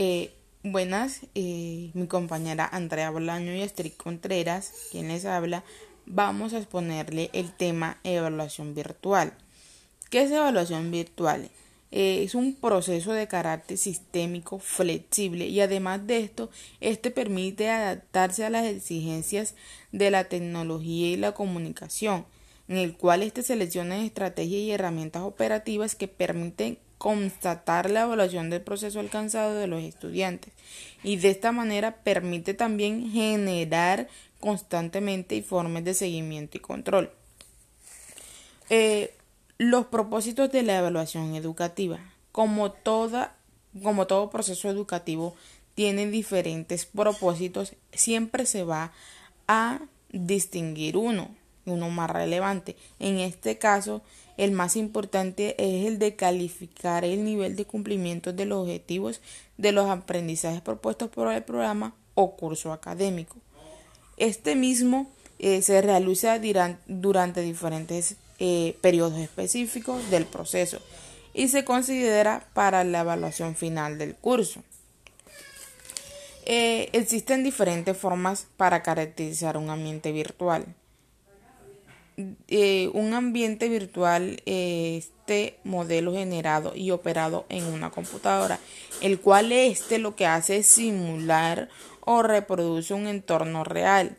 Eh, buenas, eh, mi compañera Andrea Bolaño y Astrid Contreras, quien les habla, vamos a exponerle el tema evaluación virtual. ¿Qué es evaluación virtual? Eh, es un proceso de carácter sistémico flexible y además de esto, este permite adaptarse a las exigencias de la tecnología y la comunicación, en el cual este selecciona estrategias y herramientas operativas que permiten constatar la evaluación del proceso alcanzado de los estudiantes y de esta manera permite también generar constantemente informes de seguimiento y control. Eh, los propósitos de la evaluación educativa. Como, toda, como todo proceso educativo tiene diferentes propósitos, siempre se va a distinguir uno, uno más relevante. En este caso, el más importante es el de calificar el nivel de cumplimiento de los objetivos de los aprendizajes propuestos por el programa o curso académico. Este mismo eh, se realiza durante diferentes eh, periodos específicos del proceso y se considera para la evaluación final del curso. Eh, existen diferentes formas para caracterizar un ambiente virtual. Eh, un ambiente virtual este modelo generado y operado en una computadora, el cual este lo que hace es simular o reproduce un entorno real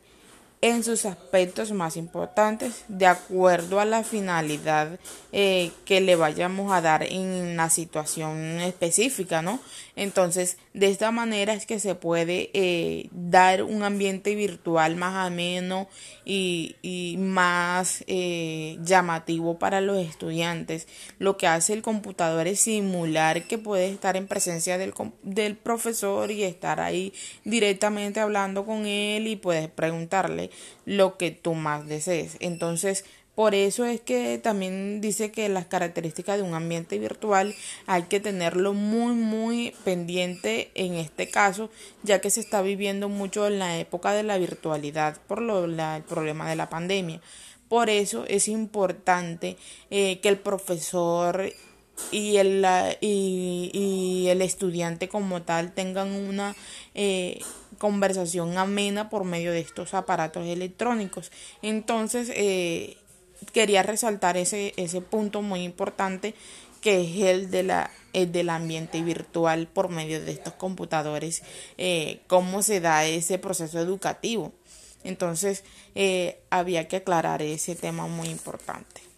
en sus aspectos más importantes de acuerdo a la finalidad eh, que le vayamos a dar en la situación específica, ¿no? Entonces, de esta manera es que se puede eh, dar un ambiente virtual más ameno y, y más eh, llamativo para los estudiantes. Lo que hace el computador es simular que puede estar en presencia del, del profesor y estar ahí directamente hablando con él y puedes preguntarle lo que tú más desees. Entonces, por eso es que también dice que las características de un ambiente virtual hay que tenerlo muy muy pendiente en este caso, ya que se está viviendo mucho en la época de la virtualidad por lo, el problema de la pandemia. Por eso es importante eh, que el profesor y el, y, el estudiante como tal tengan una eh, conversación amena por medio de estos aparatos electrónicos. Entonces, eh, quería resaltar ese, ese punto muy importante que es el, de la, el del ambiente virtual por medio de estos computadores, eh, cómo se da ese proceso educativo. Entonces, eh, había que aclarar ese tema muy importante.